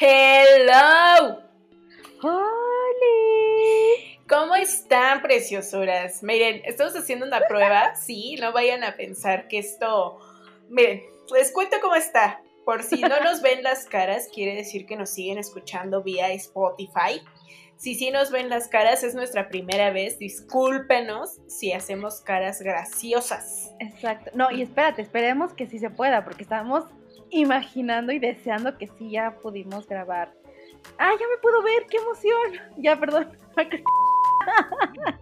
Hello. ¡Hola! ¿Cómo están, preciosuras? Miren, estamos haciendo una prueba, sí, no vayan a pensar que esto... Miren, les cuento cómo está. Por si no nos ven las caras, quiere decir que nos siguen escuchando vía Spotify. Si sí nos ven las caras, es nuestra primera vez. Discúlpenos si hacemos caras graciosas. Exacto. No, y espérate, esperemos que sí se pueda, porque estamos imaginando y deseando que sí ya pudimos grabar. ¡Ah, ya me puedo ver! ¡Qué emoción! Ya, perdón.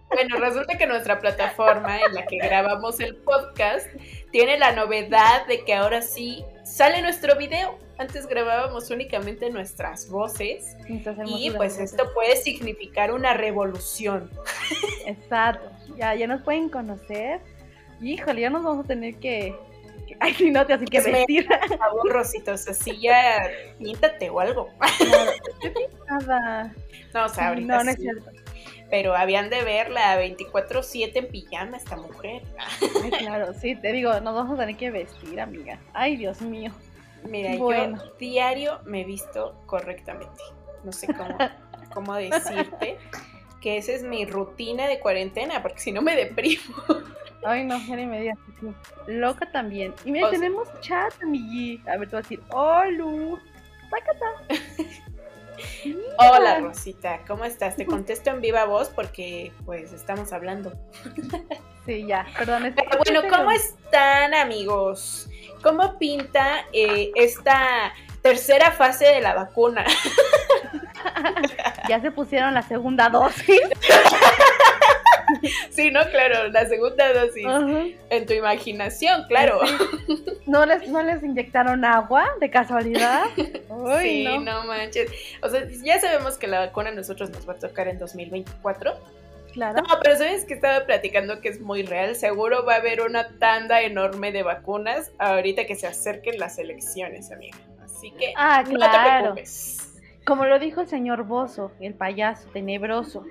Bueno, resulta que nuestra plataforma en la que grabamos el podcast tiene la novedad de que ahora sí sale nuestro video. Antes grabábamos únicamente nuestras voces y pues esto puede significar una revolución. Exacto. Ya, ya nos pueden conocer. Híjole, ya nos vamos a tener que. Ay, sí, no, te así que Pues me- vestir. Rositos, así ya píntate o algo. Yo nada. No, o sea, ahorita No, no es sí, cierto. pero habían de verla 24/7 en pijama esta mujer. Ay, claro, sí, te digo, nos vamos a tener que vestir, amiga. Ay, Dios mío. Mira, Bueno. yo diario me he visto correctamente. No sé cómo, cómo decirte que esa es mi rutina de cuarentena, porque si no me deprimo. Ay, no, ya ni me digas. Loca también. Y mira, O sea- tenemos chat, amigui. A ver, te voy a decir, ¡Holu! ¡Sácata! Hola Rosita, ¿cómo estás? Te contesto en viva voz porque pues estamos hablando. Sí, ya, perdón. Pero bueno, ¿cómo están amigos? ¿Cómo pinta eh, esta tercera fase de la vacuna? Ya se pusieron la segunda dosis. Sí, no, claro, la segunda dosis. En tu imaginación, claro. ¿No les, ¿No les inyectaron agua de casualidad? Sí, no. no. manches. O sea, ya sabemos que la vacuna a nosotros nos va a tocar en 2024. Claro. No, pero sabes que estaba platicando que es muy real. Seguro va a haber una tanda enorme de vacunas ahorita que se acerquen las elecciones, amiga. Así que Ah, no te preocupes. Como lo dijo el señor Bozo, el payaso tenebroso.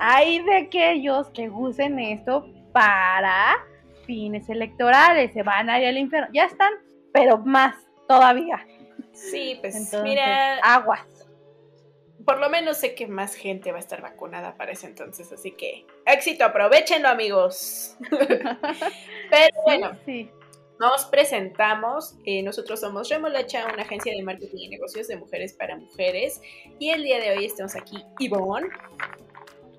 Hay de aquellos que usen esto para fines electorales. Se van a ir al infierno. Ya están, pero más todavía. Sí, pues Entonces, mira, aguas. por lo menos sé que más gente va a estar vacunada para ese entonces, así que éxito, aprovechenlo, amigos. Pero bueno, Sí, Nos presentamos, eh, nosotros somos Remolacha, una agencia de marketing y negocios de mujeres para mujeres. Y el día de hoy estamos aquí Ivonne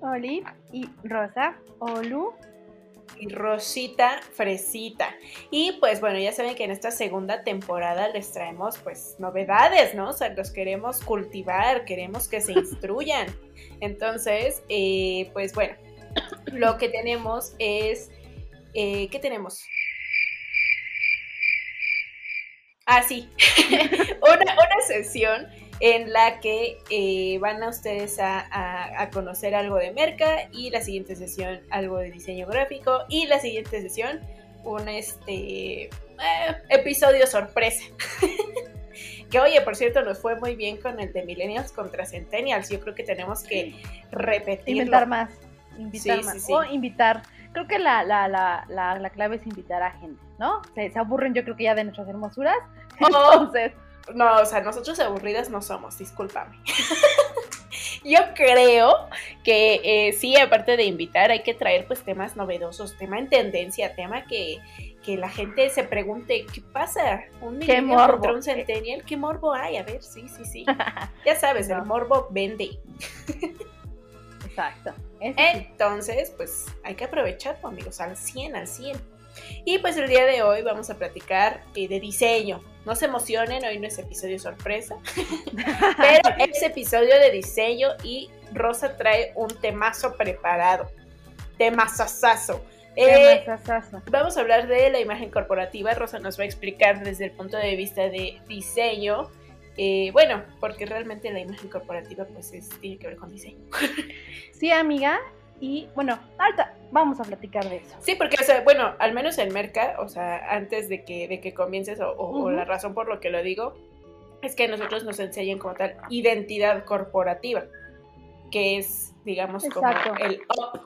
Oli y Rosa, Olu. y Rosita Fresita. Y pues bueno, ya saben que en esta segunda temporada les traemos pues novedades, ¿no? O sea, los queremos cultivar, queremos que se instruyan. Entonces, eh, pues bueno, lo que tenemos es... eh, ¿Qué tenemos? Ah, sí. una, una sesión en la que eh, van a ustedes a, a- a conocer algo de merca y la siguiente sesión algo de diseño gráfico y la siguiente sesión un este eh, episodio sorpresa. que oye, por cierto, nos fue muy bien con el de Millennials contra Centennials. Yo creo que tenemos que repetirlo. Inventar más. Invitar Sí, más. sí, sí. O invitar. Creo que la, la, la, la, la clave es invitar a gente, ¿no? Se, se aburren, yo creo que ya de nuestras hermosuras. Oh. Entonces, No, o sea, nosotros aburridas no somos, discúlpame. Yo creo que eh, sí, aparte de invitar, hay que traer pues temas novedosos, tema en tendencia, tema que, que la gente se pregunte, ¿qué pasa? ¿Un ¿Qué millennial morbo? contra un centennial? ¿Qué morbo hay? A ver, sí, sí, sí. Ya sabes, No. el morbo vende. Exacto. Entonces, pues hay que aprovecharlo, amigos, al 100, al 100. Y pues el día de hoy vamos a platicar eh, de diseño. No se emocionen, hoy no es episodio sorpresa, pero es episodio de diseño y Rosa trae un temazo preparado. Temazazazo. Eh, vamos a hablar de la imagen corporativa. Rosa nos va a explicar desde el punto de vista de diseño. Eh, bueno, porque realmente la imagen corporativa pues es- tiene que ver con diseño. Sí, amiga. Y bueno, ahorita vamos a platicar de eso. Sí, porque, o sea, bueno, al menos en Merca, o sea, antes de que, de que comiences, o, o- la razón por lo que lo digo, es que a nosotros nos enseñan como tal identidad corporativa, que es, digamos, Exacto. como el up,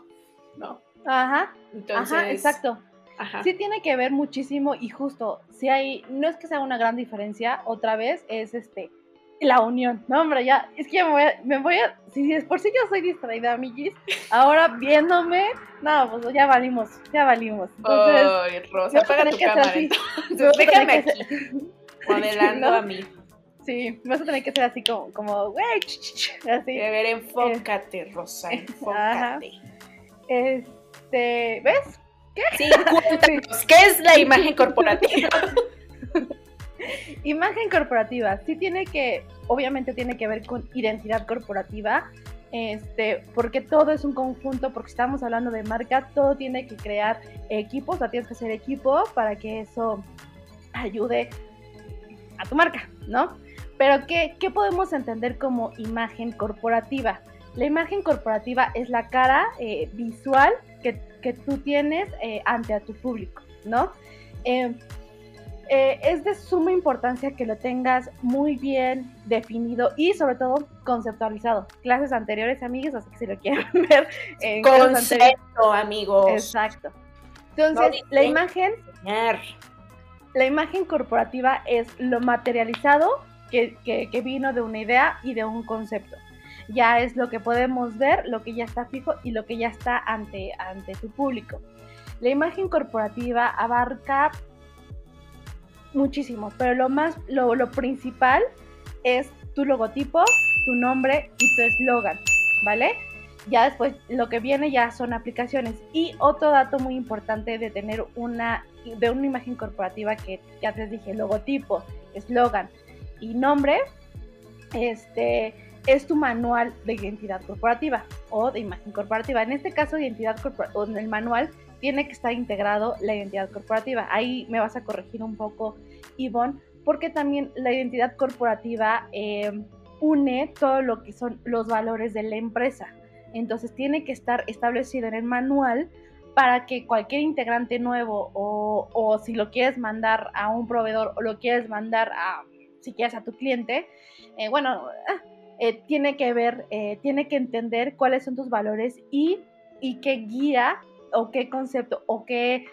¿no? Ajá, Entonces, ajá, exacto. Ajá. Sí tiene que ver muchísimo y justo, si hay, no es que sea una gran diferencia, otra vez es este, la unión. No, hombre, ya, es que ya me voy a, me voy a si es por si yo soy distraída, amiguis, ahora viéndome, no, pues ya valimos, ya valimos. Entonces, Ay, Rosa, apaga tu cámara. Entonces, déjame aquí, modelando a mí. Sí, vas a tener que ser así como, como güey, así. A ver, enfócate, Rosa, enfócate. Este, ¿ves? ¿Qué? Sí, ¿qué es la imagen corporativa? imagen corporativa, sí tiene que, obviamente tiene que ver con identidad corporativa, este, porque todo es un conjunto, porque estamos hablando de marca, todo tiene que crear equipos, o sea, tienes que hacer equipo para que eso ayude a tu marca, ¿no? Pero ¿qué, qué podemos entender como imagen corporativa? La imagen corporativa es la cara eh, visual que, que, tú tienes eh, ante a tu público, ¿no? Eh, es de suma importancia que lo tengas muy bien definido y sobre todo conceptualizado. Clases anteriores, amigos, así que si lo quieren ver. En Concepto, amigos. Exacto. Entonces, la imagen... La imagen corporativa es lo materializado que, vino de una idea y de un concepto. Ya es lo que podemos ver, lo que ya está fijo y lo que ya está ante, ante tu público. La imagen corporativa abarca muchísimo, pero lo más, lo, lo principal es tu logotipo, tu nombre y tu eslogan, ¿vale? Ya después lo que viene ya son aplicaciones. Y otro dato muy importante de tener una, de una imagen corporativa que ya les dije, logotipo, eslogan, y nombre, este, es tu manual de identidad corporativa o de imagen corporativa. En este caso, identidad corporativa, en el manual tiene que estar integrado la identidad corporativa. Ahí me vas a corregir un poco, Ivonne, porque también la identidad corporativa eh, une todo lo que son los valores de la empresa. Entonces tiene que estar establecido en el manual para que cualquier integrante nuevo o, o si lo quieres mandar a un proveedor o lo quieres mandar a si quieres a tu cliente, eh, bueno, ah, eh, tiene que ver, eh, tiene que entender cuáles son tus valores y, y qué guía o qué concepto o qué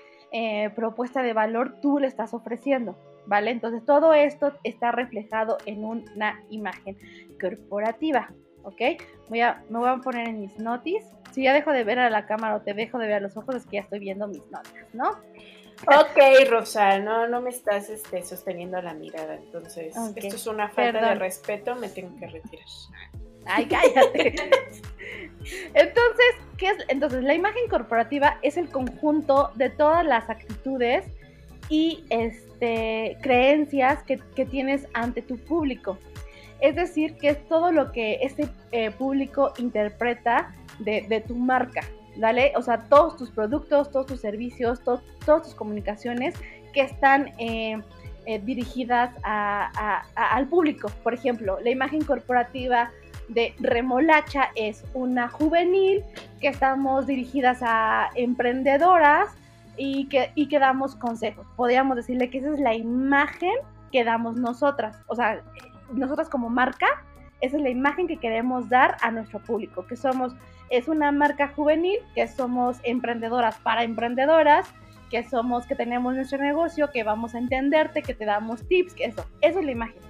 propuesta de valor tú le estás ofreciendo. ¿Vale? Entonces todo esto está reflejado en una imagen corporativa. ¿Ok? Voy a, me voy a poner en mis notis. Si ya dejo de ver a la cámara o te dejo de ver a los ojos, es que ya estoy viendo mis notas, ¿no? Ok, Rosa, no, no me estás este, sosteniendo la mirada, entonces esto es una falta de respeto, me tengo que retirar. Ay, cállate. entonces, ¿qué es? Entonces, la imagen corporativa es el conjunto de todas las actitudes y este, creencias que, tienes ante tu público. Es decir, que es todo lo que ese eh, público interpreta de, de tu marca, ¿vale? O sea, todos tus productos, todos tus servicios, todas tus comunicaciones que están eh, eh, dirigidas al público. Por ejemplo, la imagen corporativa de Remolacha es una juvenil que estamos dirigidas a emprendedoras y que, y que damos consejos. Podríamos decirle que esa es la imagen que damos nosotras. O sea, nosotras como marca, esa es la imagen que queremos dar a nuestro público, que somos es una marca juvenil, que somos emprendedoras para emprendedoras, que somos, que tenemos nuestro negocio, que vamos a entenderte, que te damos tips, que eso, eso es la imagen.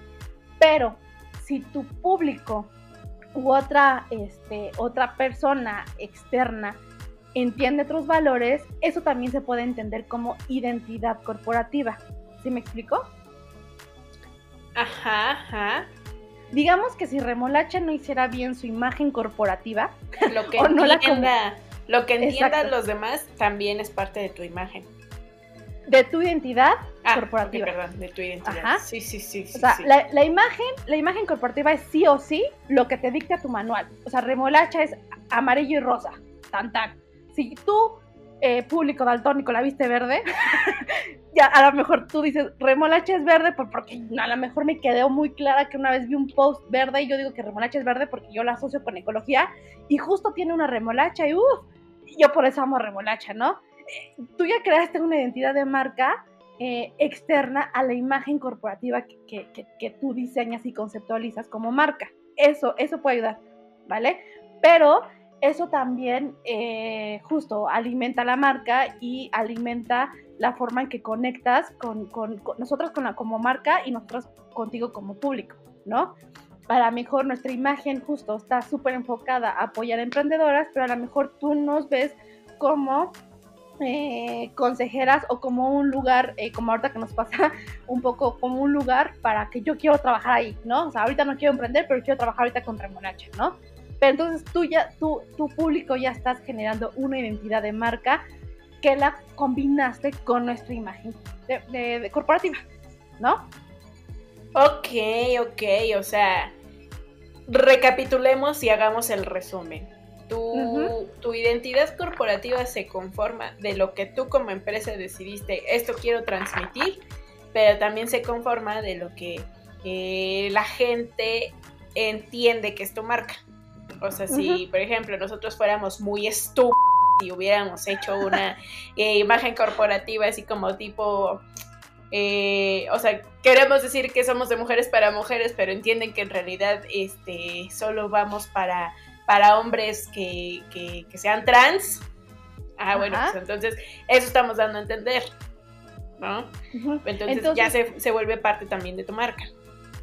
Pero si tu público u otra, este, otra persona externa entiende otros valores, eso también se puede entender como identidad corporativa. ¿Sí me explico? Ajá, ajá digamos que si Remolacha no hiciera bien su imagen corporativa, lo que entienda, lo que entiendan los demás también es parte de tu imagen. De tu identidad ah, corporativa. perdón, de tu identidad. Sí, sí, sí. o sea, La, imagen, la imagen corporativa es sí o sí lo que te dicta tu manual. O sea, remolacha es amarillo y rosa. Tan, tan. Si tú, eh, público daltónico, la viste verde, ya a lo mejor tú dices, remolacha es verde, porque a lo mejor me quedó muy clara que una vez vi un post verde y yo digo que remolacha es verde porque yo la asocio con ecología y justo tiene una remolacha y uff, yo por eso amo remolacha, ¿no? Eh, tú ya creaste una identidad de marca eh, externa a la imagen corporativa que, que, tú diseñas y conceptualizas como marca. Eso, eso puede ayudar, ¿vale? Pero eso también eh, justo alimenta la marca y alimenta la forma en que conectas con, nosotros con la, como marca y nosotros contigo como público. ¿no? A lo mejor nuestra imagen justo está súper enfocada a apoyar a emprendedoras, pero a lo mejor tú nos ves como eh, consejeras o como un lugar, eh, como ahorita que nos pasa, un poco como un lugar para que yo quiero trabajar ahí, ¿no? O sea, ahorita no quiero emprender, pero quiero trabajar ahorita con Remolacha, ¿no? Pero entonces tú ya, tú, tu público ya estás generando una identidad de marca que la combinaste con nuestra imagen de, corporativa, ¿no? Ok, ok, o sea, recapitulemos y hagamos el resumen. Tu, tu, identidad corporativa se conforma de lo que tú como empresa decidiste, esto quiero transmitir, pero también se conforma de lo que eh, la gente entiende que es tu marca. O sea, si, por ejemplo, nosotros fuéramos muy estúpidos y hubiéramos hecho una eh, imagen corporativa así como tipo... Eh, o sea, queremos decir que somos de mujeres para mujeres, pero entienden que en realidad este, solo vamos para para hombres que, que, sean trans. Ah, bueno, pues entonces eso estamos dando a entender. ¿no? entonces, ya se, se, vuelve parte también de tu marca.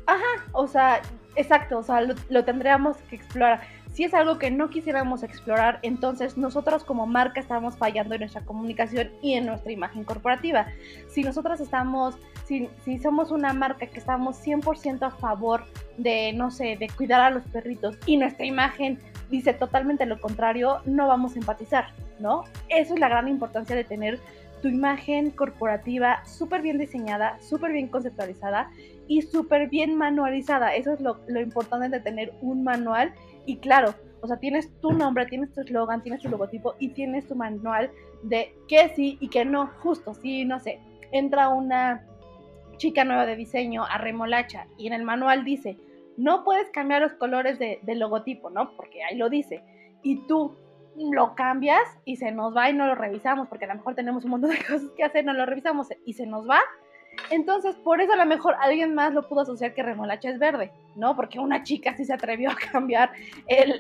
Ajá, o sea, exacto, o sea, lo, lo tendríamos que explorar si es algo que no quisiéramos explorar, entonces nosotros como marca estamos fallando en nuestra comunicación y en nuestra imagen corporativa. Si nosotros estamos, si, si somos una marca que estamos 100% a favor de, no sé, de cuidar a los perritos y nuestra imagen dice totalmente lo contrario, no vamos a empatizar, ¿no? Eso es la gran importancia de tener tu imagen corporativa súper bien diseñada, súper bien conceptualizada y súper bien manualizada. Eso es lo, lo importante de tener un manual y claro, o sea, tienes tu nombre, tienes tu eslogan, tienes tu logotipo y tienes tu manual de qué sí y qué no. Justo, si, no sé, entra una chica nueva de diseño a remolacha y en el manual dice, no puedes cambiar los colores de, del logotipo, ¿no? Porque ahí lo dice. Y tú lo cambias y se nos va y no lo revisamos, porque a lo mejor tenemos un montón de cosas que hacer, no lo revisamos y se nos va entonces, por eso a lo mejor alguien más lo pudo asociar que remolacha es verde, ¿no? Porque una chica sí se atrevió a cambiar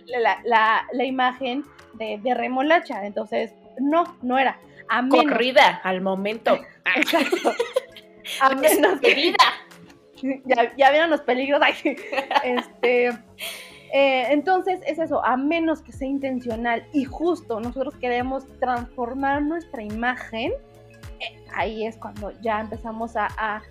la, imagen de, remolacha. Entonces, no, no era. A Corrida al momento. Exacto. A menos que... Ya, ya vieron los peligros. este, eh, entonces es eso, a menos que sea intencional y justo nosotros queremos transformar nuestra imagen, ahí es cuando ya empezamos a,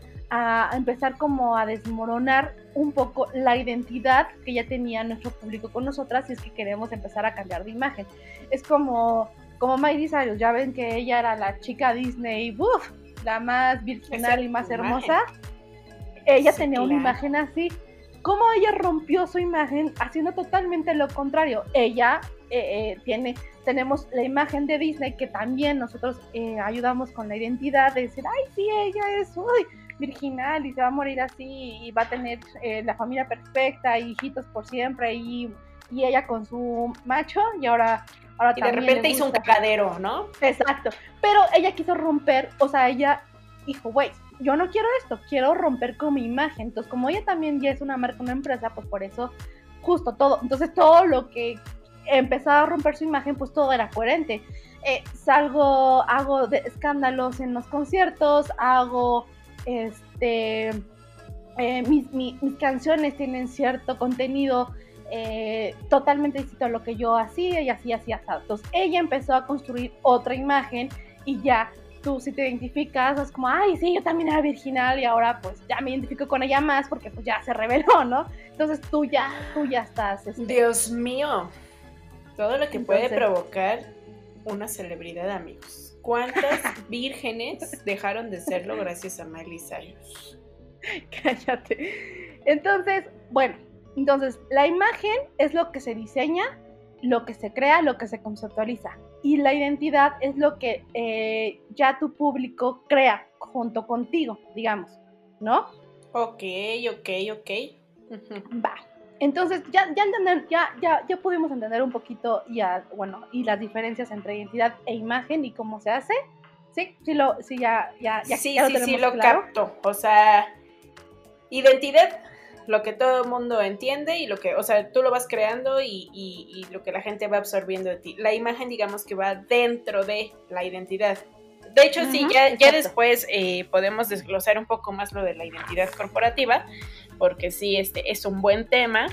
empezar como a desmoronar un poco la identidad que ya tenía nuestro público con nosotras y es que queremos empezar a cambiar de imagen. Es como, como Miley Cyrus, ya ven que ella era la chica Disney, ¡buf! la más virginal y más hermosa. Ella tenía una imagen así. ¿Cómo ella rompió su imagen haciendo totalmente lo contrario? Ella eh, eh, tiene tenemos la imagen de Disney que también nosotros eh, ayudamos con la identidad de decir, ay, sí, ella es uy, virginal y se va a morir así y va a tener eh, la familia perfecta, hijitos por siempre y, y, ella con su macho y ahora... ahora y de repente hizo un cacadero, ¿no? Exacto, pero ella quiso romper, o sea, ella dijo, güey, yo no quiero esto, quiero romper con mi imagen. Entonces, como ella también ya es una marca, una empresa, pues por eso justo todo. Entonces, todo lo que empezaba a romper su imagen, pues todo era coherente. Eh, salgo, hago de escándalos en los conciertos, hago, este, eh, mis, canciones tienen cierto contenido eh, totalmente distinto a lo que yo hacía y así hacía saltos. Ella empezó a construir otra imagen y ya tú si te identificas es como, ay, sí, yo también era virginal y ahora pues ya me identifico con ella más porque pues ya se reveló, ¿no? Entonces tú ya, tú ya estás. Este, Dios mío. Todo lo que puede provocar una celebridad, amigos. ¿Cuántas vírgenes dejaron de serlo gracias a Miley Cyrus? Cállate. Entonces, bueno, entonces la imagen es lo que se diseña, lo que se crea, lo que se conceptualiza. Y la identidad es lo que eh, ya tu público crea junto contigo, digamos, ¿no? Ok, ok, ok. Va. Entonces, ya, ya, entender, ya, ya, ya pudimos entender un poquito ya, bueno, y las diferencias entre identidad e imagen y cómo se hace. Sí, sí, lo, sí ya, ya, ya, sí, sí, sí, lo capto. O sea, identidad, lo que todo el mundo entiende y lo que, o sea, tú lo vas creando y, y, lo que la gente va absorbiendo de ti. La imagen, digamos que va dentro de la identidad. De hecho, sí, ya, ya después eh, podemos desglosar un poco más lo de la identidad corporativa, porque sí, este es un buen tema,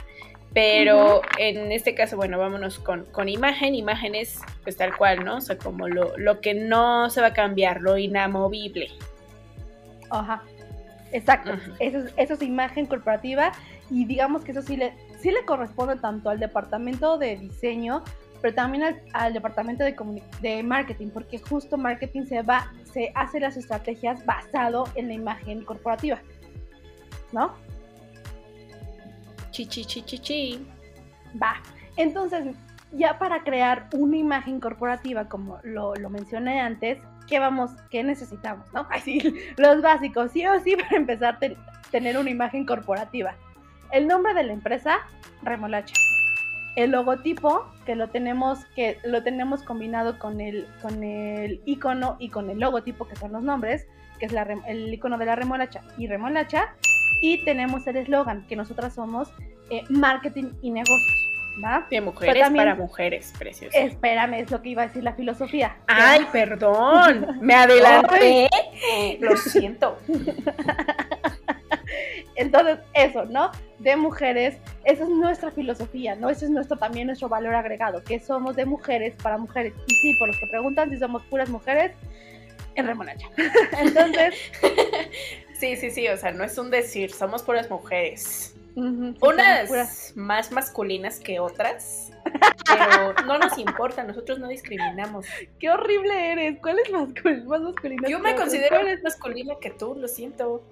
pero en este caso, bueno, vámonos con, con imagen, imágenes, pues tal cual, ¿no? O sea, como lo, lo que no se va a cambiar, lo inamovible. Ajá. Exacto. Eso, es, eso es imagen corporativa y digamos que eso sí le, sí le corresponde tanto al departamento de diseño, pero también al, al departamento de, de marketing, porque justo marketing se va, se hace las estrategias basado en la imagen corporativa. ¿No? Chi, chi, chi, chi, chi. Va. Entonces, ya para crear una imagen corporativa, como lo, lo mencioné antes, ¿qué vamos, qué necesitamos? ¿No? Así, los básicos, sí o sí, para empezar a ten- tener una imagen corporativa. El nombre de la empresa, Remolacha. El logotipo, que lo tenemos, que lo tenemos combinado con el, con el icono y con el logotipo, que son los nombres, que es el icono de la remolacha y remolacha. Y tenemos el eslogan, que nosotras somos eh, marketing y negocios. ¿Va? De mujeres también- para mujeres, precioso. Espérame, es lo que iba a decir la filosofía. Ay, perdón, me adelanté. Lo siento. Entonces, eso, ¿no? De mujeres, esa es nuestra filosofía, ¿no? Ese es nuestro también nuestro valor agregado, que somos de mujeres para mujeres. Y sí, por los que preguntan si somos puras mujeres, en remolacha. Entonces, Sí, sí, sí, o sea, no es un decir, somos puras mujeres. sí, Unas puras- más masculinas que otras, pero no nos importa, nosotros no discriminamos. Qué horrible eres. ¿Cuál es más masculina? Yo que me considero ¿Cuál es? más masculina que tú, lo siento.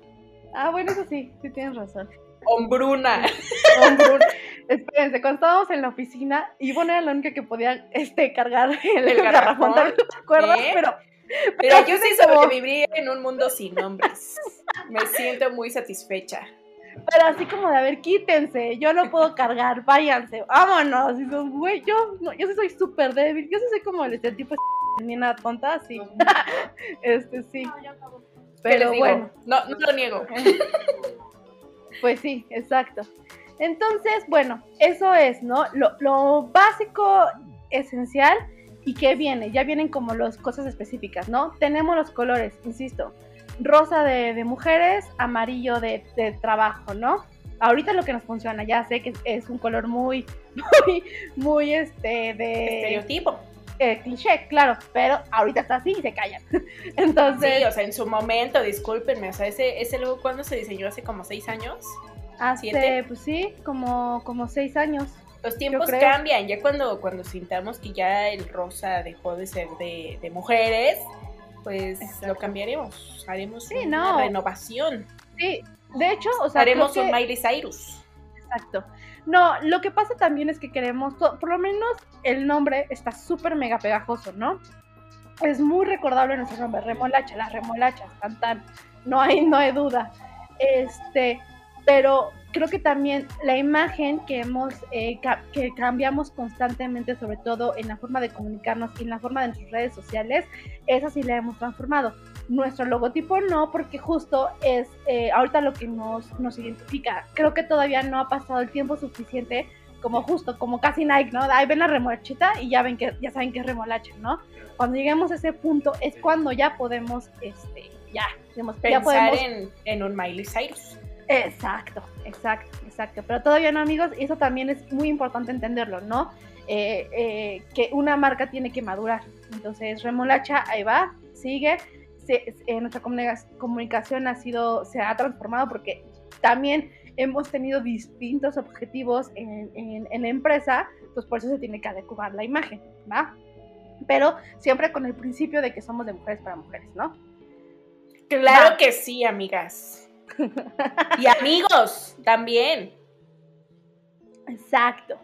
Ah, bueno, eso sí, sí tienes razón. Hombruna. Hombre, Espérense, cuando estábamos en la oficina, Ivonne era la única que podía este, cargar el, El garrafón, garrafón, ¿te acuerdas? ¿eh? Pero, Pero yo sí como- sobreviviría en un mundo sin hombres. Me siento muy satisfecha. pero así como de, a ver, quítense, yo no puedo cargar, váyanse, vámonos. Y son, güey, yo, no, yo sí soy súper débil, yo sí soy como el estereotipo de niña tonta, así. este, sí. ¿Qué les Pero bueno. No, no lo niego. Pues sí, exacto. Entonces, bueno, eso es, ¿no? Lo, lo básico, esencial, y que viene, ya vienen como las cosas específicas, ¿no? Tenemos los colores, insisto, rosa de, de mujeres, amarillo de, de trabajo, ¿no? Ahorita lo que nos funciona, ya sé que es un color muy, muy, muy, este, de Estereotipo. eh, cliché, claro, pero ahorita está así y se callan. Entonces, Sí, o sea, en su momento, discúlpenme, o sea, ese, ese logo, ¿cuándo se diseñó? ¿Hace como seis años? hace, ¿siete? pues sí, como, como seis años. Los tiempos cambian, ya cuando, cuando sintamos que ya el rosa dejó de ser de, de mujeres, pues Exacto. lo cambiaremos, haremos Sí, una no. renovación, Sí, de hecho, o sea, haremos un que- Miley Cyrus. Exacto. No, lo que pasa también es que queremos, por lo menos el nombre está súper mega pegajoso, ¿no? Es muy recordable nuestro nombre, remolacha, las remolachas, tan tan, no hay, no hay duda. Este, pero creo que también la imagen que hemos, eh, ca- que cambiamos constantemente, sobre todo en la forma de comunicarnos y en la forma de nuestras redes sociales, esa sí la hemos transformado. Nuestro logotipo no, porque justo es eh, ahorita lo que nos, nos identifica. Creo que todavía no ha pasado el tiempo suficiente, como justo, como casi Nike, ¿no? Ahí ven la remolachita y ya ven que ya saben que es remolacha, ¿no? Cuando lleguemos a ese punto es cuando ya podemos, este, ya, digamos, ya Pensar podemos en, en un Miley Cyrus. Exacto, exacto, exacto. Pero todavía no, amigos, y eso también es muy importante entenderlo, ¿no? Eh, eh, que una marca tiene que madurar. Entonces, Remolacha, ahí va, sigue. Se- eh, nuestra comunica- comunicación ha sido, se ha transformado porque también hemos tenido distintos objetivos en, en- en la empresa, pues por eso se tiene que adecuar la imagen, ¿va? Pero siempre con el principio de que somos de mujeres para mujeres, ¿no? Claro Va. que sí, amigas. Y amigos, también. Exacto.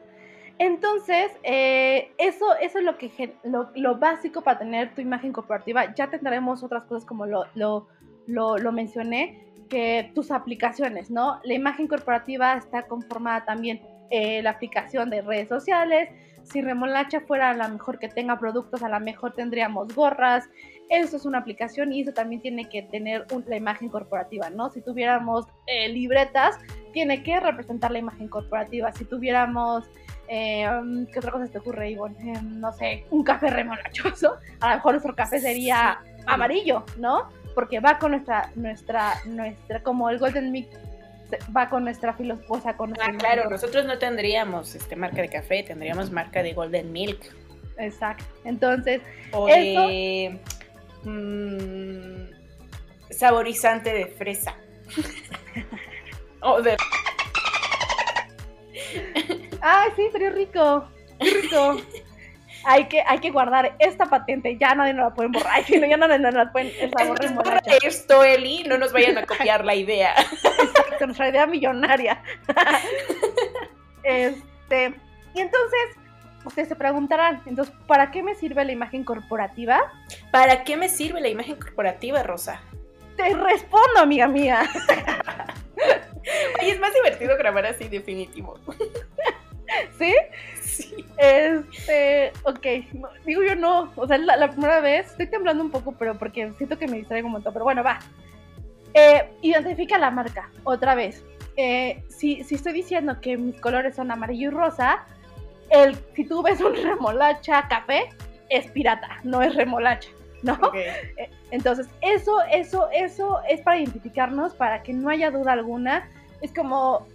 Entonces, eh, eso, eso es lo, que, lo, lo básico para tener tu imagen corporativa. Ya tendremos otras cosas como lo, lo, lo, mencioné, que tus aplicaciones, ¿no? La imagen corporativa está conformada también eh, la aplicación de redes sociales. Si Remolacha fuera la mejor que tenga productos, a lo mejor tendríamos gorras. Eso es una aplicación y eso también tiene que tener un- la imagen corporativa, ¿no? Si tuviéramos eh, libretas, tiene que representar la imagen corporativa. Si tuviéramos, eh, ¿qué otra cosa se te ocurre, Ivonne? Eh, no sé, un café remolachoso. A lo mejor nuestro café sería amarillo, ¿no? Porque va con nuestra, nuestra, nuestra, como el Golden Mix va con nuestra filosofía, con Ah, claro, nosotros no tendríamos este marca de café, tendríamos marca de Golden Milk. Exacto. Entonces, o de mmm, saborizante de fresa. o de Ay, sí, pero rico. rico. hay que, hay que guardar esta patente, ya nadie nos la puede borrar, ya no, no, no, la pueden el sabor Esto, Eli, no nos vayan a copiar la idea. Exacto, nuestra idea millonaria. este, y entonces, ustedes se preguntarán, entonces, ¿para qué me sirve la imagen corporativa? ¿Para qué me sirve la imagen corporativa, Rosa? Te respondo, amiga mía. Y es más divertido grabar así, definitivo. ¿Sí? Sí. Este, ok, digo yo no, o sea, la, primera vez estoy temblando un poco, pero porque siento que me distraigo un montón, pero bueno, va. Eh, identifica la marca, otra vez. Eh, si, si estoy diciendo que mis colores son amarillo y rosa, el, si tú ves un remolacha café, es pirata, no es remolacha, ¿no? Eh, entonces, eso, eso, eso es para identificarnos, para que no haya duda alguna. Es como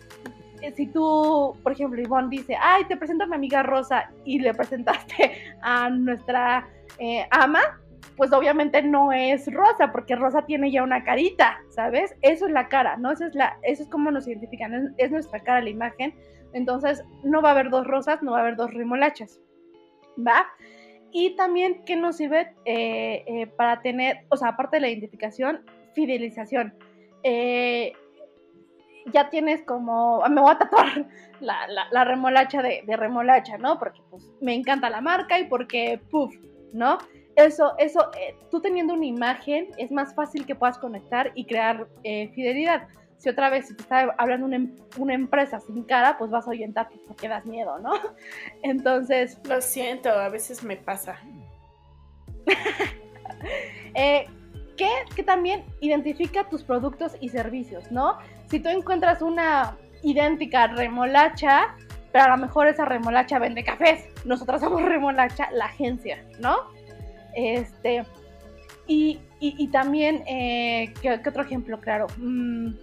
si tú, por ejemplo, Ivonne dice, ay, te presento a mi amiga Rosa y le presentaste a nuestra eh, ama, pues obviamente no es Rosa, porque Rosa tiene ya una carita, ¿sabes? Eso es la cara, ¿no? Eso es, la, eso es como nos identifican, es, nuestra cara la imagen. Entonces, no va a haber dos rosas, no va a haber dos remolachas, ¿va? Y también, ¿qué nos sirve eh, eh, para tener, o sea, aparte de la identificación, fidelización? Eh, ya tienes como, ah, me voy a tatuar la, remolacha de, remolacha, ¿no? Porque pues me encanta la marca y porque, puff, ¿no? Eso, eso, eh, tú teniendo una imagen es más fácil que puedas conectar y crear fidelidad. Si otra vez, si te está hablando una, em, una, empresa sin cara, pues vas a orientar porque das miedo, ¿no? Entonces... Lo siento, a veces me pasa. eh, que, que, también identifica tus productos y servicios, ¿no? Si tú encuentras una idéntica remolacha, pero a lo mejor esa remolacha vende cafés, nosotros somos remolacha, la agencia, ¿no? Este, y, y, también, eh, ¿qué, otro ejemplo, claro? Mm,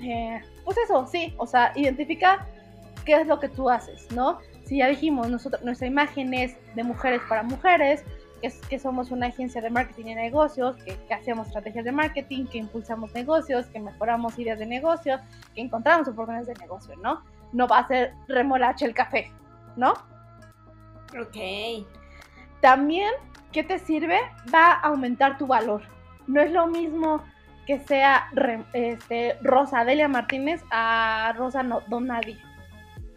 eh, pues eso, sí, o sea, identifica qué es lo que tú haces, ¿no? Si ya dijimos, nosotros, nuestra imagen es de mujeres para mujeres, que, somos una agencia de marketing y negocios, que, hacemos estrategias de marketing, que impulsamos negocios, que mejoramos ideas de negocio, que encontramos oportunidades de negocio, ¿no? No va a ser remolacha el café, ¿no? Ok. También, ¿qué te sirve? Va a aumentar tu valor. No es lo mismo que sea este, Rosa Delia Martínez a Rosa no, Don Nadie,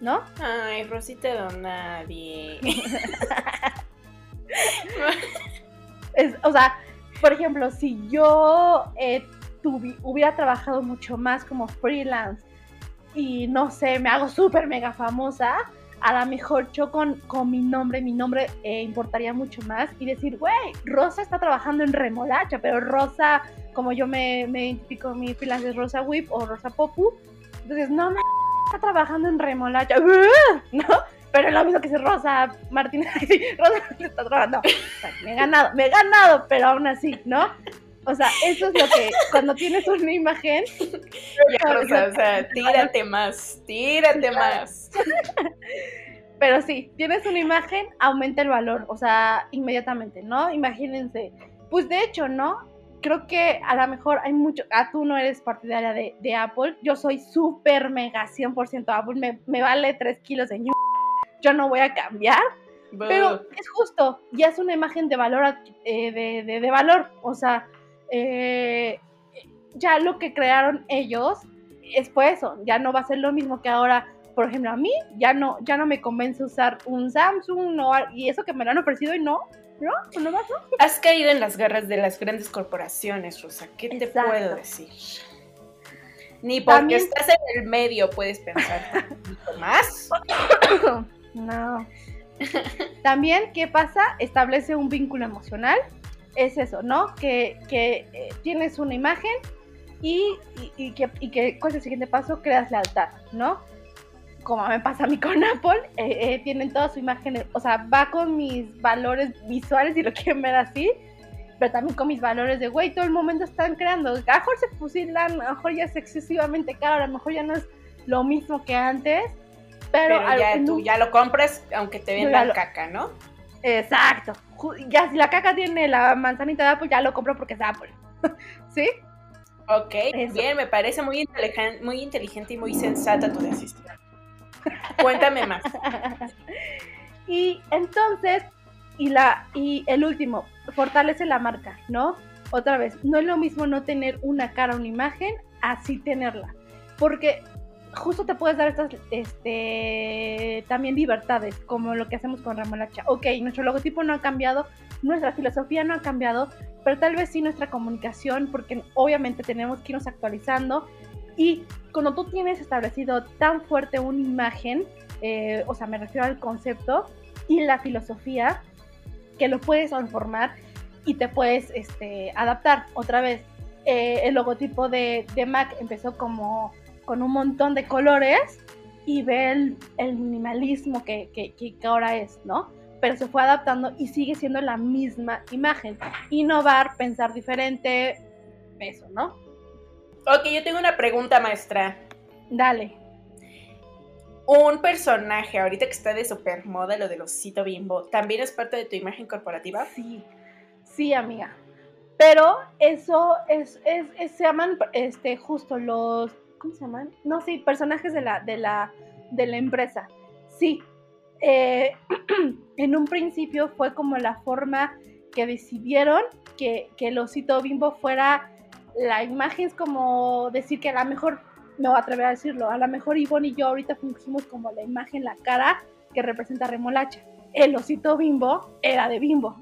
¿no? Ay, Rosita Don Nadie. o sea, por ejemplo, si yo eh, hubiera trabajado mucho más como freelance y no sé, me hago súper mega famosa, a lo mejor yo con, con mi nombre, mi nombre eh, importaría mucho más y decir, güey, Rosa está trabajando en remolacha, pero Rosa, como yo me, me identifico, mi freelance es Rosa Whip o Rosa Popu, entonces, no me está trabajando en remolacha, ¿no? pero es lo mismo que si Rosa Martínez, Rosa está trabajando. me he ganado, me he ganado, pero aún así, ¿no? O sea, eso es lo que, cuando tienes una imagen. Ya, Rosa, o sea, tírate más, tírate más. Pero sí, tienes una imagen, aumenta el valor, o sea, inmediatamente, ¿no? Imagínense. Pues de hecho, ¿no? Creo que a lo mejor hay mucho. Ah, tú no eres partidaria de, de Apple. Yo soy súper mega 100% Apple. Me, me vale 3 kilos de yo no voy a cambiar. Pero es justo, ya es una imagen de valor, eh, de, valor. O sea, eh, ya lo que crearon ellos es pues eso, ya no va a ser lo mismo que ahora, por ejemplo, a mí ya no, ya no me convence usar un Samsung no, y eso que me lo han ofrecido y no, ¿no? ¿No más, Has caído en las garras de las grandes corporaciones, Rosa, ¿qué te puedo decir? Ni porque estás en el medio puedes pensar más. No. También, ¿qué pasa? Establece un vínculo emocional. Es eso, ¿no? Que, eh, tienes una imagen y, que, y ¿cuál es el siguiente paso? Creas lealtad, ¿no? Como me pasa a mí con Apple, eh, eh, tienen toda su imagen, o sea, va con mis valores visuales, si lo quieren ver así, pero también con mis valores de, güey, todo el momento están creando. A lo mejor se fusilan, a lo mejor ya es excesivamente caro, a lo mejor ya no es lo mismo que antes. Pero, Pero ya, tú ya lo compras aunque te vendan lo- caca, ¿no? Exacto. Ya si la caca tiene la manzanita de Apple, ya lo compro porque es Apple. ¿Sí? Ok, Eso. bien, me parece muy inteligente, muy inteligente y muy sensata tu decisión. Cuéntame más. y entonces, y la, y el último, fortalece la marca, ¿no? Otra vez, no es lo mismo no tener una cara, una imagen, así tenerla. Porque justo te puedes dar estas este, también libertades, como lo que hacemos con Remolacha. Ok, nuestro logotipo no ha cambiado, nuestra filosofía no ha cambiado, pero tal vez sí nuestra comunicación, porque obviamente tenemos que irnos actualizando. Y cuando tú tienes establecido tan fuerte una imagen, eh, o sea, me refiero al concepto y la filosofía, que lo puedes transformar y te puedes este, adaptar. Otra vez, eh, el logotipo de, de Mac empezó como con un montón de colores y ve el, el minimalismo que, que, que- que ahora es, ¿no? Pero se fue adaptando y sigue siendo la misma imagen. Innovar, pensar diferente, eso, ¿no? Ok, yo tengo una pregunta, maestra. Dale. Un personaje, ahorita que está de super moda, lo del osito bimbo, ¿también es parte de tu imagen corporativa? Sí, sí, amiga. Pero eso es, es, es- se llaman este justo los ¿cómo se llaman? No, sí, personajes de la, de la, de la empresa. Sí. Eh, en un principio fue como la forma que decidieron que, que el osito bimbo fuera la imagen, es como decir que a lo mejor, me voy a atrever a decirlo, a lo mejor Ivonne y yo ahorita fungimos como la imagen, la cara que representa remolacha. El osito bimbo era de bimbo.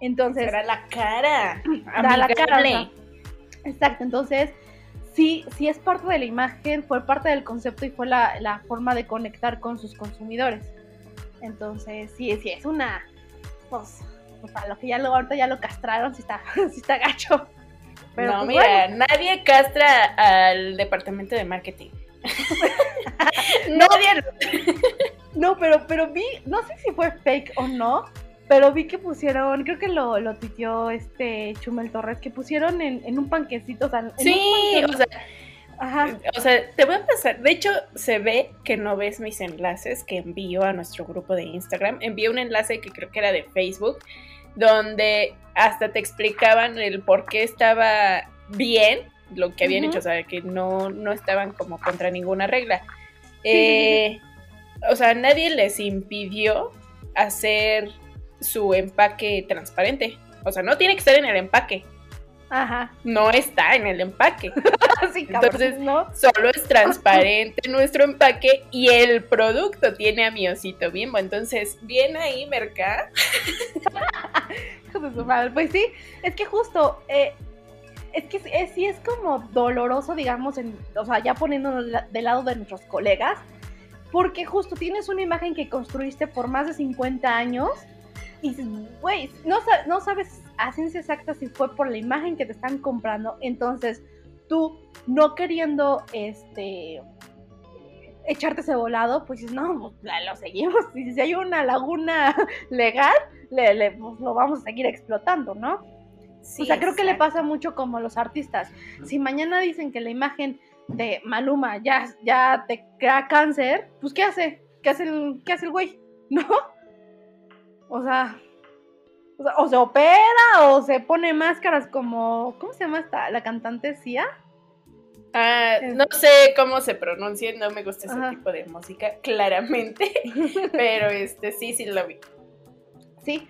Entonces, Será la cara. Da la cara, amigable. o sea. Exacto, entonces sí, sí es parte de la imagen, fue parte del concepto y fue la, la forma de conectar con sus consumidores. Entonces, sí, sí, es una, pues, para lo que ya lo, ahorita ya lo castraron, sí está, sí está gacho. Pero, no, pues, mira, nadie castra al departamento de marketing. nadie No, pero, pero vi, no sé si fue fake o no, pero vi que pusieron, creo que lo, lo tuiteó este Chumel Torres, que pusieron en, en un panquecito, o sea, en Sí, o sea, ajá, o sea, te voy a pasar. De hecho, se ve que no ves mis enlaces que envío a nuestro grupo de Instagram. Envié un enlace que creo que era de Facebook, donde hasta te explicaban el por qué estaba bien lo que habían hecho, o sea, que no, no estaban como contra ninguna regla. sí, Eh, O sea, nadie les impidió hacer su empaque transparente. O sea, no tiene que estar en el empaque. ajá, No está en el empaque. sí, cabrón, Entonces, ¿no? Solo es transparente nuestro empaque y el producto tiene a mi osito bimbo. Entonces, bien ahí, Merca. Pues sí, es que justo, eh, es que es- sí es como doloroso, digamos, en, o sea, ya poniéndonos del lado de nuestros colegas, porque justo tienes una imagen que construiste por más de 50 años y dices, güey, no, no sabes a ciencia exacta si fue por la imagen que te están comprando, entonces tú no queriendo, este echarte ese volado, pues dices, no, pues, lo seguimos. Y si hay una laguna legal, le, le- pues, lo vamos a seguir explotando, ¿no? Sí, o sea, creo que le pasa mucho como a los artistas. Si mañana dicen que la imagen de Maluma ya, ya te crea cáncer, pues ¿qué hace? ¿Qué hace el, qué hace el güey? ¿No? O sea, o sea, o se opera o se pone máscaras como, ¿cómo se llama esta? La cantante Sia. Ah, no sé cómo se pronuncia, no me gusta ese Ajá. tipo de música, claramente. Pero este sí, sí lo vi. Sí.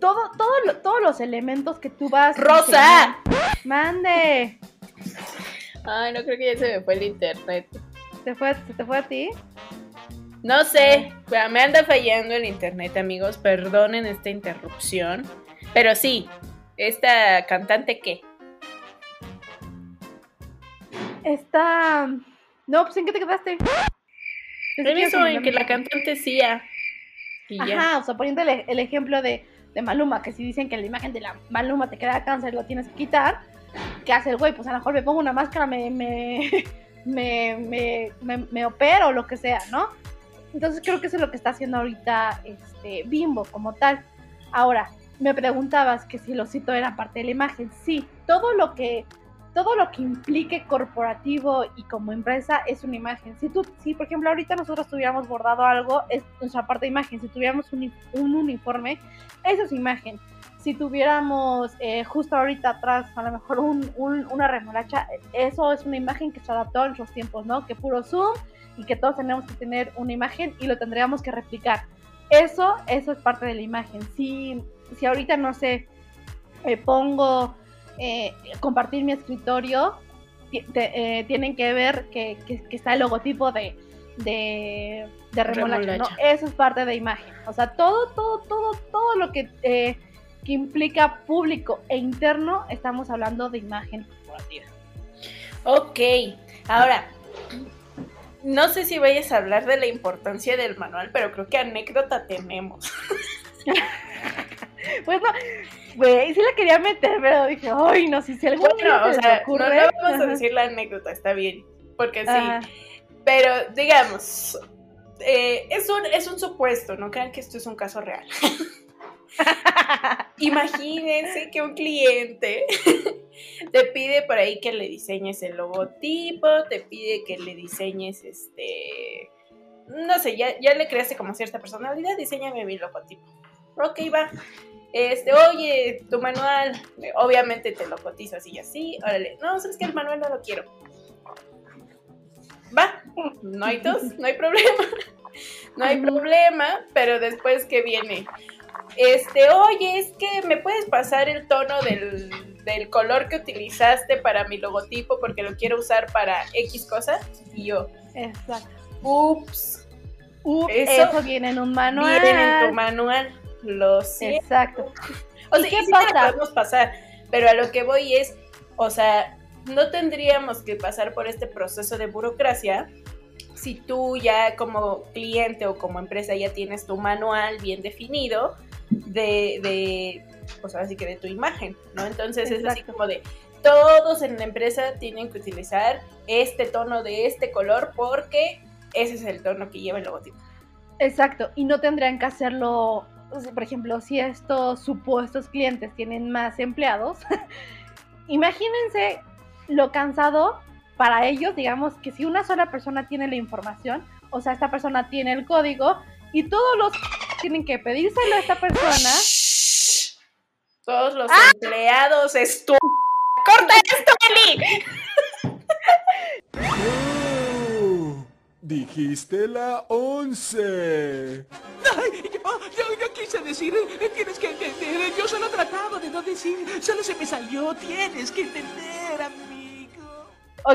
Todo, todo todos los elementos que tú vas. ¡Rosa! Mande. Ay, no creo que ya se me fue el internet. ¿Se fue, se te fue a ti? No sé, me anda fallando el internet, amigos. Perdonen esta interrupción. Pero sí, esta cantante qué? Está. No, pues ¿en qué te quedaste? A en que la cantante Sia. Y ya. Ajá, o sea, poniendo el, el ejemplo de, de Maluma, que si dicen que la imagen de la Maluma te queda cáncer, lo tienes que quitar. ¿Qué hace el güey? Pues a lo mejor me pongo una máscara, me, me, me, me, me, me opero o lo que sea, ¿no? Entonces creo que eso es lo que está haciendo ahorita este, Bimbo como tal. Ahora, me preguntabas que si lo cito era parte de la imagen. Sí, todo lo que todo lo que implique corporativo y como empresa es una imagen. Si tú, si por ejemplo ahorita nosotros tuviéramos bordado algo, es nuestra parte de imagen. Si tuviéramos un, uniforme, eso es imagen. Si tuviéramos eh, justo ahorita atrás a lo mejor un, una remolacha, eso es una imagen que se adaptó a nuestros tiempos, ¿no? Que puro zoom y que todos tenemos que tener una imagen y lo tendríamos que replicar. Eso, eso es parte de la imagen. Si, si ahorita no sé, pongo eh, compartir mi escritorio, eh, tienen que ver que, está el logotipo de, de, remolacha, ¿no? Eso es parte de imagen. O sea, todo, todo, todo, todo lo que, eh, que implica público e interno, estamos hablando de imagen corporativa. Ok, ahora, no sé si vayas a hablar de la importancia del manual, pero creo que anécdota tenemos. pues no, güey, sí la quería meter, pero dije, ay, no, si se algún bueno, o sea, no, vamos a decir la anécdota, está bien, porque sí. Pero, digamos, eh, es, un, es un supuesto, no crean que esto es un caso real. Imagínense que un cliente te pide por ahí que le diseñes el logotipo, te pide que le diseñes este. No sé, ya, ya le creaste como cierta personalidad, diseñame mi logotipo. Ok, va. Este, oye, tu manual, obviamente te lo cotizo así y así. Órale, no, sabes que el manual no lo quiero. Va, no hay tos, no hay problema. No hay problema, pero después que viene, este, oye, es que me puedes pasar el tono del, color que utilizaste para mi logotipo porque lo quiero usar para X cosa. Y yo, exacto. Ups. Ups eso, viene en un manual. Viene en tu manual. Lo sé. Exacto. O sea, ¿qué pasa? podemos pasar, pero a lo que voy es, o sea, no tendríamos que pasar por este proceso de burocracia si tú ya como cliente o como empresa ya tienes tu manual bien definido de, de pues así que de tu imagen, ¿no? Entonces es así como de, todos en la empresa tienen que utilizar este tono de este color porque ese es el tono que lleva el logotipo. Exacto, y no tendrían que hacerlo por ejemplo, si estos supuestos clientes tienen más empleados, imagínense lo cansado para ellos, digamos, que si una sola persona tiene la información, o sea, esta persona tiene el código y todos los tienen que pedírselo a esta persona. Todos los ¡Ah! empleados esto. ¡Corta esto, Eli! Dijiste la once. Ay, yo, yo, quise decir, eh, tienes que entender, yo solo trataba de no decir, solo se me salió, tienes que entender, amigo.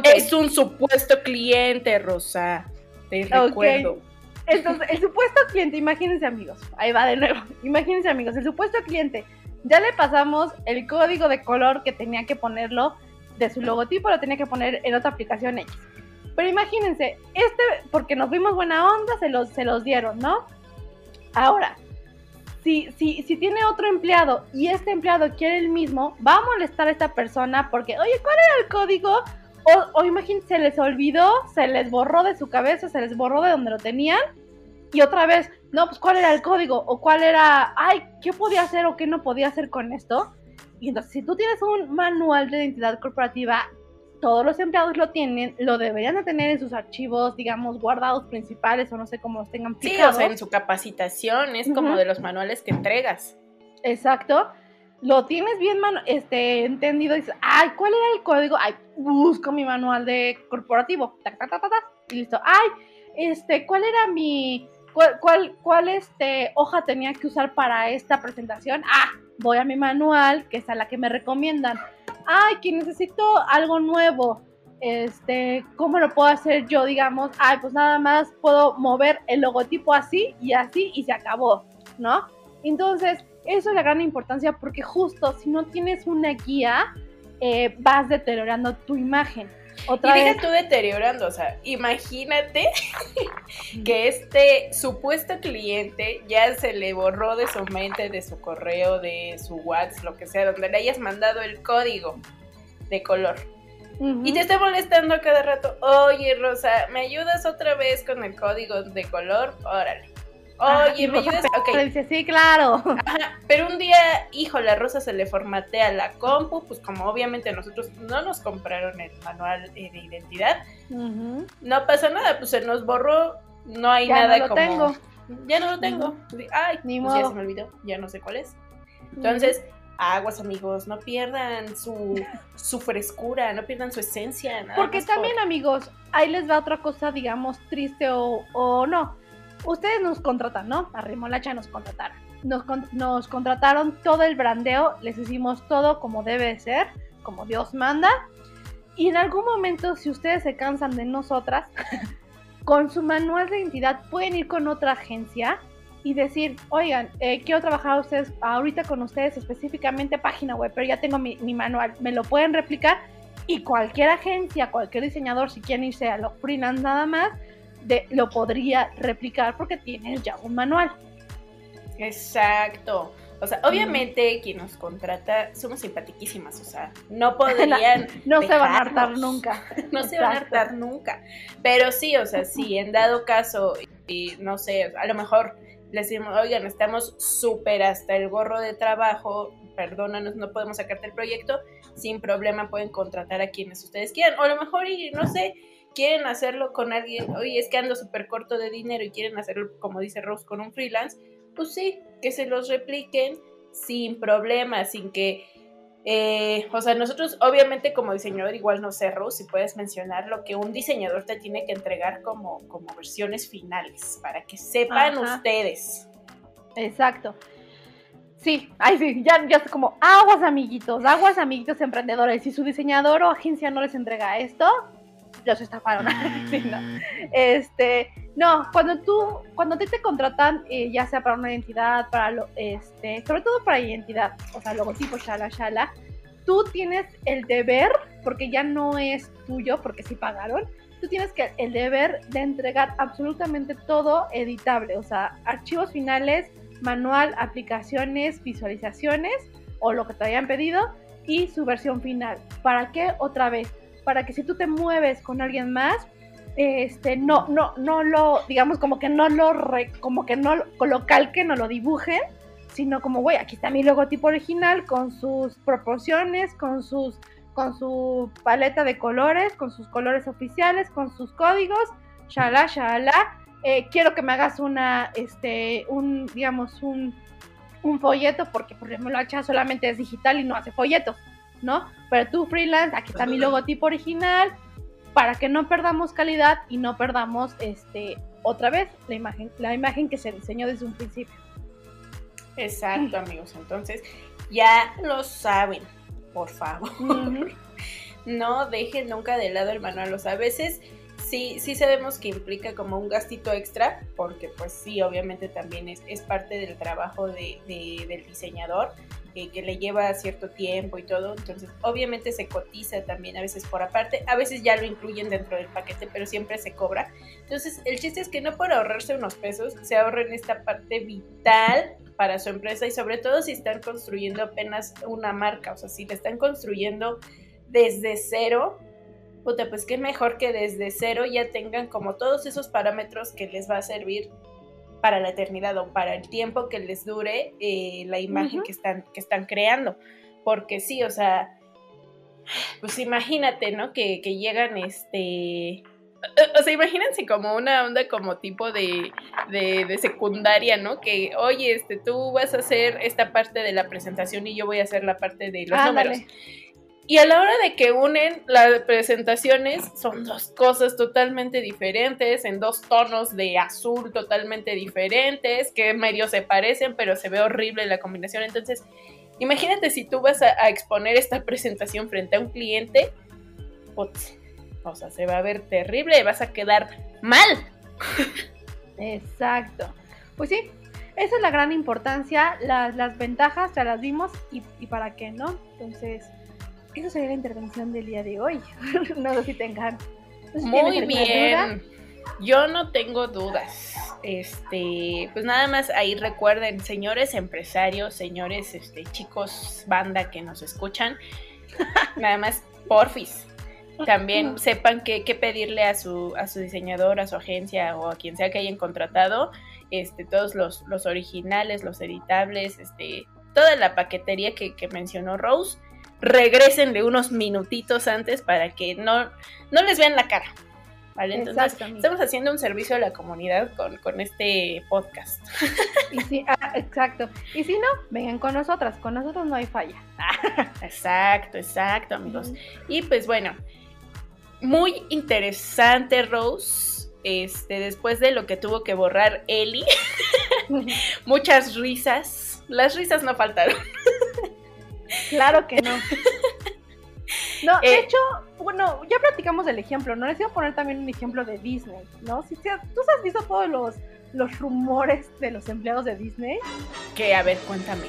Es un supuesto cliente, Rosa, te recuerdo. Entonces, el supuesto cliente, imagínense amigos, ahí va de nuevo, imagínense amigos, el supuesto cliente, ya le pasamos el código de color que tenía que ponerlo de su logotipo, lo tenía que poner en otra aplicación X pero imagínense, este, porque nos vimos buena onda, se los, se los dieron, ¿no? Ahora, si, si, si tiene otro empleado y este empleado quiere el mismo, va a molestar a esta persona porque, oye, ¿cuál era el código? O, o imagínense, se les olvidó, se les borró de su cabeza, se les borró de donde lo tenían. Y otra vez, no, pues cuál era el código o cuál era, ay, ¿qué podía hacer o qué no podía hacer con esto? Y entonces, si tú tienes un manual de identidad corporativa todos los empleados lo tienen, lo deberían de tener en sus archivos, digamos, guardados principales o no sé cómo los tengan Sí, o sea, en su capacitación, es como de los manuales que entregas. Exacto. Lo tienes bien este, entendido, dices, ay, ¿cuál era el código? Ay, busco mi manual de corporativo. y listo. Ay, este, ¿cuál era mi, cuál, cuál, cuál este, hoja tenía que usar para esta presentación? Ah, voy a mi manual, que es a la que me recomiendan ay, que necesito algo nuevo, este, ¿cómo lo puedo hacer yo? Digamos, ay, pues nada más puedo mover el logotipo así y así y se acabó, ¿no? Entonces, eso es la gran importancia porque justo si no tienes una guía, eh, vas deteriorando tu imagen. Otra y deja tú deteriorando, o sea, imagínate que este supuesto cliente ya se le borró de su mente, de su correo, de su WhatsApp, lo que sea, donde le hayas mandado el código de color. Y te está molestando a cada rato, oye Rosa, ¿me ayudas otra vez con el código de color? Órale. Oye, ¿me ayudas? Ok. Pero dice, sí, claro. Ajá, pero un día, hijo, la Rosa se le formatea la compu, pues como obviamente nosotros no nos compraron el manual eh, de identidad, no pasa nada, pues se nos borró, no hay Ya nada no lo como... tengo. Ya no lo tengo. Ay, Ni pues ya modo. se me olvidó, ya no sé cuál es. Entonces, aguas amigos, no pierdan su, su frescura, no pierdan su esencia. nada Porque por- también, amigos, ahí les va otra cosa, digamos, triste o, o no. Ustedes nos contratan, ¿no? A Remolacha nos contrataron. Nos, con- nos contrataron todo el brandeo, les hicimos todo como debe de ser, como Dios manda. Y en algún momento, si ustedes se cansan de nosotras, con su manual de identidad pueden ir con otra agencia y decir, oigan, eh, quiero trabajar ustedes, ahorita con ustedes específicamente página web, pero ya tengo mi, mi manual, ¿me lo pueden replicar? Y cualquier agencia, cualquier diseñador, si quieren irse a los freelance nada más, de, lo podría replicar porque tiene ya un manual. Exacto. O sea, obviamente quien nos contrata somos simpatiquísimas, o sea, no podrían, No se van a hartar nunca. no se van a hartar nunca. Pero sí, o sea, sí, en dado caso, y no sé, a lo mejor les decimos, oigan, estamos súper hasta el gorro de trabajo, perdónanos, no podemos sacarte el proyecto, sin problema pueden contratar a quienes ustedes quieran. O a lo mejor, y no sé, quieren hacerlo con alguien, oye, es que ando súper corto de dinero y quieren hacerlo, como dice Rose, con un freelance, pues sí, que se los repliquen sin problema, sin que... eh, o sea, nosotros obviamente como diseñador igual no sé, Rose, si puedes mencionar lo que un diseñador te tiene que entregar como, como versiones finales, para que sepan Ajá. ustedes. Exacto. Sí, ay sí, ya, ya es como aguas amiguitos, aguas amiguitos emprendedores. Si su diseñador o agencia no les entrega esto, los estafaron. Sí, no. Este, no, cuando tú, cuando ti te contratan, eh, ya sea para una identidad, para lo, este, sobre todo para identidad, o sea, logotipo, shala, shala, tú tienes el deber, porque ya no es tuyo, porque sí pagaron, tú tienes que el deber de entregar absolutamente todo editable, o sea, archivos finales, manual, aplicaciones, visualizaciones o lo que te hayan pedido y su versión final. ¿Para qué? Otra vez, para que si tú te mueves con alguien más, este, no, no, no lo, digamos como que no lo, re- como que no lo- calquen o lo dibujen, sino como, güey, aquí está mi logotipo original con sus proporciones, con sus, con su paleta de colores, con sus colores oficiales, con sus códigos, shala, shala. Eh, quiero que me hagas una, este, un, digamos, un, un folleto, porque por ejemplo Hacha solamente es digital y no hace folletos, ¿no? Pero tú freelance, aquí está mi logotipo original, para que no perdamos calidad y no perdamos, este, otra vez la imagen, la imagen que se diseñó desde un principio. Exacto, amigos. Entonces, ya lo saben, por favor. No dejen nunca de lado el manual. O sea, a veces sí, sí sabemos que implica como un gastito extra, porque pues sí, obviamente también es, es parte del trabajo de, de- del diseñador, que le lleva cierto tiempo y todo. Entonces, obviamente se cotiza también a veces por aparte, a veces ya lo incluyen dentro del paquete, pero siempre se cobra. Entonces, el chiste es que no por ahorrarse unos pesos, se ahorren esta parte vital para su empresa y sobre todo si están construyendo apenas una marca, o sea, si la están construyendo desde cero, puta, pues qué mejor que desde cero ya tengan como todos esos parámetros que les va a servir para la eternidad o para el tiempo que les dure eh, la imagen que, están, que están creando. Porque sí, o sea, pues imagínate, ¿no? Que, que llegan este... o- sea, imagínense como una onda como tipo de, de, de secundaria, ¿no? Que, oye, este, tú vas a hacer esta parte de la presentación y yo voy a hacer la parte de los números. Y a la hora de que unen las presentaciones, son dos cosas totalmente diferentes, en dos tonos de azul totalmente diferentes, que medio se parecen, pero se ve horrible la combinación. Entonces, imagínate si tú vas a, exponer esta presentación frente a un cliente, putz, o sea, se va a ver terrible, vas a quedar mal. Exacto. Pues sí, esa es la gran importancia, las, las ventajas ya las vimos y, y para qué, ¿no? Entonces, esa sería la intervención del día de hoy. no sé si tengan. no sé si tienes Muy bien. Yo no tengo dudas. Este, pues nada más ahí recuerden, señores empresarios, señores este, chicos banda que nos escuchan, nada más porfis. También sepan qué qué pedirle a su, a su diseñador, a su agencia o a quien sea que hayan contratado este, todos los, los originales, los editables, este, toda la paquetería que, que mencionó Rose, regresenle unos minutitos antes para que no, no les vean la cara. ¿Vale? Entonces, estamos haciendo un servicio a la comunidad con, con este podcast. Y ah, exacto. Y si no, vengan con nosotras. Con nosotros no hay falla. Exacto, exacto, amigos. Y pues bueno, muy interesante, Rose. Este, después de lo que tuvo que borrar Ellie, muchas risas. Las risas no faltaron. Claro que no. No, de Eh, hecho, bueno, ya platicamos del ejemplo, ¿no? Les iba a poner también un ejemplo de Disney, ¿no? Si, si- tú has visto todos los, los rumores de los empleados de Disney, Que, a ver, cuéntame.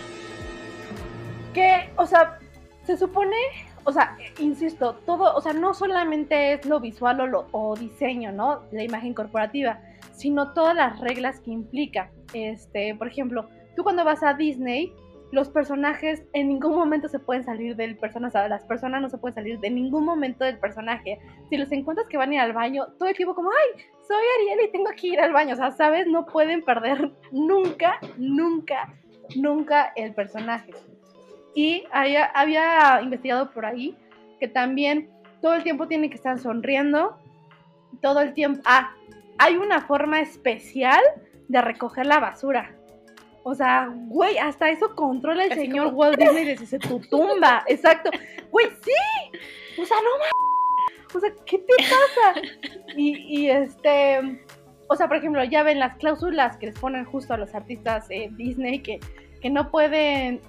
que, o sea, se supone, o sea, insisto, todo, o sea, no solamente es lo visual o, lo, o diseño, ¿no? La imagen corporativa, sino todas las reglas que implica. Este, por ejemplo, tú cuando vas a Disney, los personajes en ningún momento se pueden salir del personaje, las personas no se pueden salir de ningún momento del personaje. Si los encuentras que van a ir al baño, todo el tiempo como, ay, soy Ariel y tengo que ir al baño, o sea, ¿sabes? No pueden perder nunca, nunca, nunca el personaje. Y había, había investigado por ahí que también todo el tiempo tienen que estar sonriendo, todo el tiempo... Ah, hay una forma especial de recoger la basura. O sea, güey, hasta eso controla el Así señor como- Walt Disney desde tu tumba. Exacto. Güey, sí. O sea, no mames. O sea, ¿qué te pasa? Y, y este. O sea, por ejemplo, ya ven las cláusulas que les ponen justo a los artistas eh, Disney que, que no pueden.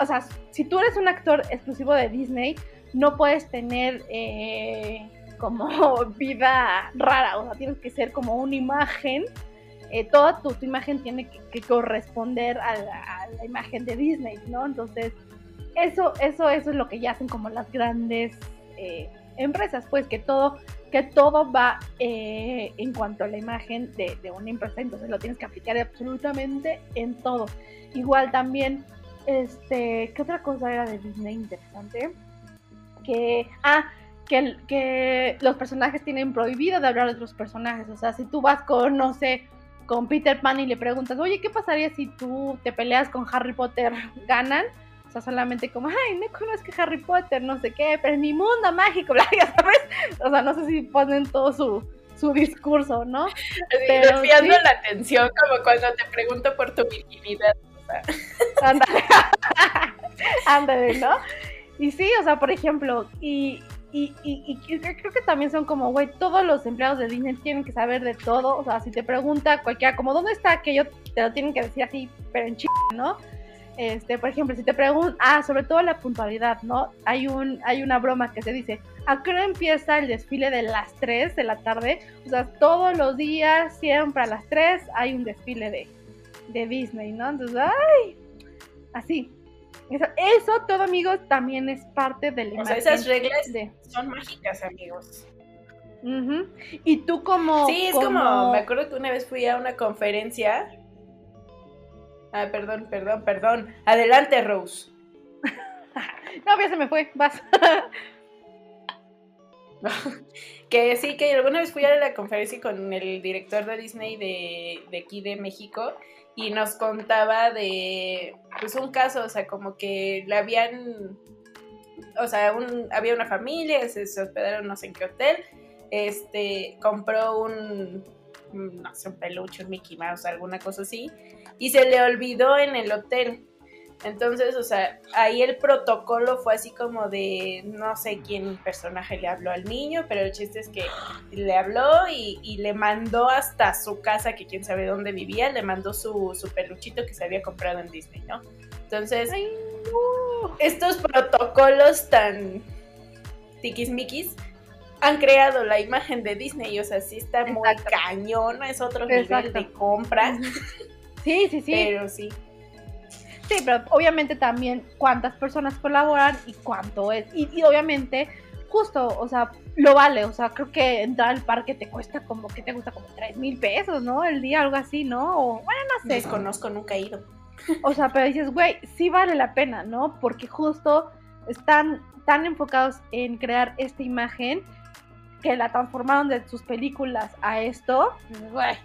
O sea, si tú eres un actor exclusivo de Disney, no puedes tener eh, como vida rara. O sea, tienes que ser como una imagen eh, toda tu, imagen tiene que, corresponder a la, imagen de Disney, ¿no? Entonces, eso, eso, eso es lo que ya hacen como las grandes eh, empresas, pues que todo, que todo va eh, en cuanto a la imagen de, una empresa, entonces lo tienes que aplicar absolutamente en todo. Igual también, este, ¿qué otra cosa era de Disney interesante? Que, ah, que, que los personajes tienen prohibido de hablar de otros personajes. O sea, si tú vas con, no sé, con Peter Pan y le preguntas, oye, ¿qué pasaría si tú te peleas con Harry Potter? ¿Ganan? O sea, solamente como, ay, no conozco a Harry Potter, no sé qué, pero en mi mundo mágico, bla, ya sabes. O sea, no sé si ponen todo su, su discurso, ¿no? Así, Pero desviando sí. la atención, como cuando te pregunto por tu virginidad. Ándale. Ándale, ¿no? Y sí, o sea, por ejemplo, y, y, creo que también son como, güey, todos los empleados de Disney tienen que saber de todo. O sea, si te pregunta cualquiera, como, ¿dónde está aquello? Te lo tienen que decir así, pero en ch ¿no? Este, por ejemplo, si te preguntan, ah, sobre todo la puntualidad, ¿no? Hay un, hay una broma que se dice, ¿a qué hora empieza el desfile de las 3 de la tarde? O sea, todos los días, siempre a las 3 hay un desfile de, de Disney, ¿no? Entonces, ay, así. Eso, eso todo, amigos, también es parte de la O sea, esas reglas de- son mágicas, amigos. Y tú como... Sí, es como, me acuerdo que una vez fui a una conferencia. Ah, perdón, perdón, perdón. Adelante, Rose. No, ya se me fue, vas. que sí, que alguna vez fui a la conferencia con el director de Disney de, de aquí de México y nos contaba de, pues un caso, o sea, como que le habían, o sea, un, había una familia, se, hospedaron no sé en qué hotel, este, compró un, un, no sé, un peluche, un Mickey Mouse, alguna cosa así, y se le olvidó en el hotel. Entonces, o sea, ahí el protocolo fue así como de, no sé quién personaje le habló al niño, pero el chiste es que le habló y, y le mandó hasta su casa, que quién sabe dónde vivía, le mandó su, su peluchito que se había comprado en Disney, ¿no? Entonces, Ay, no. estos protocolos tan tiquismiquis han creado la imagen de Disney, o sea, sí está muy Exacto. cañón, es otro nivel Exacto. de compra, Sí, sí, sí. pero sí. Sí, pero obviamente también cuántas personas colaboran y cuánto es. Y, y obviamente, justo, o sea, lo vale. O sea, creo que entrar al parque te cuesta como, que te gusta? Como 3 mil pesos, ¿no? El día, algo así, ¿no? O, bueno, no sé. Desconozco, nunca he ido. O sea, pero dices, güey, sí vale la pena, ¿no? Porque justo están tan enfocados en crear esta imagen que la transformaron de sus películas a esto. Güey,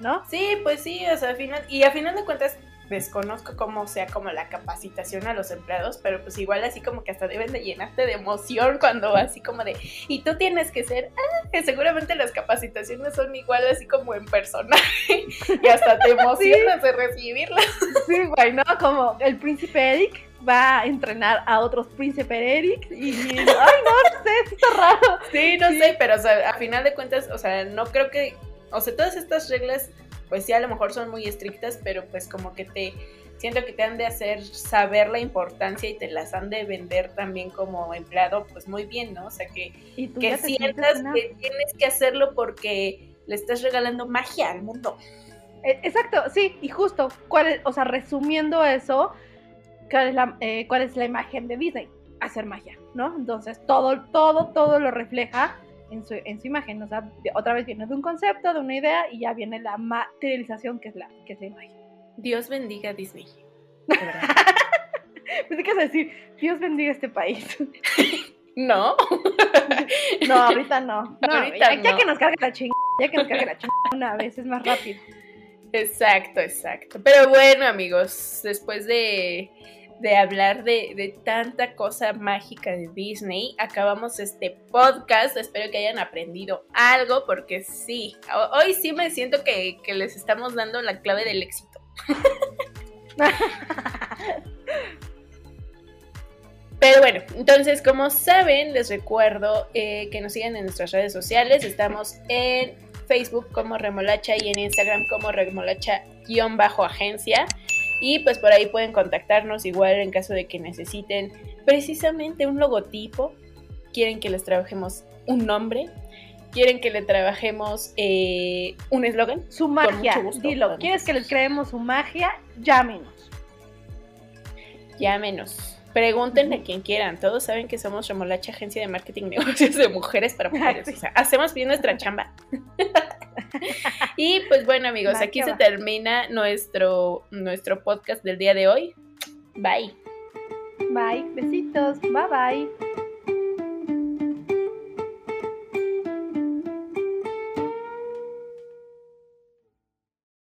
¿no? Sí, pues sí, o sea, al final, y a final de cuentas desconozco cómo sea como la capacitación a los empleados, pero pues igual así como que hasta deben de llenarte de emoción cuando así como de, y tú tienes que ser, ah, que seguramente las capacitaciones son igual así como en personaje y hasta te emocionas de recibirlas. Sí, güey, ¿no? Como el príncipe Eric va a entrenar a otros príncipe Eric y, ay, no, no sé, está raro. Sí, no Sí. sé, pero o sea, a final de cuentas, o sea, no creo que, o sea, todas estas reglas, pues sí, a lo mejor son muy estrictas, pero pues como que te, siento que te han de hacer saber la importancia y te las han de vender también como empleado, pues muy bien, ¿no? O sea, que, que sientas una- que tienes que hacerlo porque le estás regalando magia al mundo. Eh, Exacto, sí, y justo, ¿cuál es, o sea, resumiendo eso, ¿cuál es, la, eh, ¿cuál es la imagen de Disney? Hacer magia, ¿no? Entonces, todo, todo, todo lo refleja en su, en su imagen. O sea, otra vez viene de un concepto, de una idea, y ya viene la materialización, que es la, que es la imagen. Dios bendiga a Disney. Pensé que ibas a decir, Dios bendiga este país. ¿No? No, ahorita no. no Ahorita ya, ya no. que nos cargue la chingada, ya que nos cargue la chingada una vez, es más rápido. Exacto, exacto. Pero bueno, amigos, después de, de hablar de, de tanta cosa mágica de Disney, acabamos este podcast. Espero que hayan aprendido algo, porque sí, ho- hoy sí me siento que, que les estamos dando la clave del éxito. Pero bueno, entonces como saben, les recuerdo eh, que nos sigan en nuestras redes sociales. Estamos en Facebook como Remolacha y en Instagram como Remolacha-agencia. Y pues por ahí pueden contactarnos igual en caso de que necesiten precisamente un logotipo. Quieren que les trabajemos un nombre. Quieren que le trabajemos eh, un eslogan. Su magia, gusto, dilo. ¿Quieres que les creemos su magia? Llámenos. Llámenos. Pregúntenle a quien quieran. Todos saben que somos Remolacha Agencia de Marketing Negocios de Mujeres para Mujeres. O sea, hacemos bien nuestra chamba. y pues bueno, amigos, Va, aquí se va. termina nuestro, nuestro podcast del día de hoy. Bye. Bye, besitos, bye bye.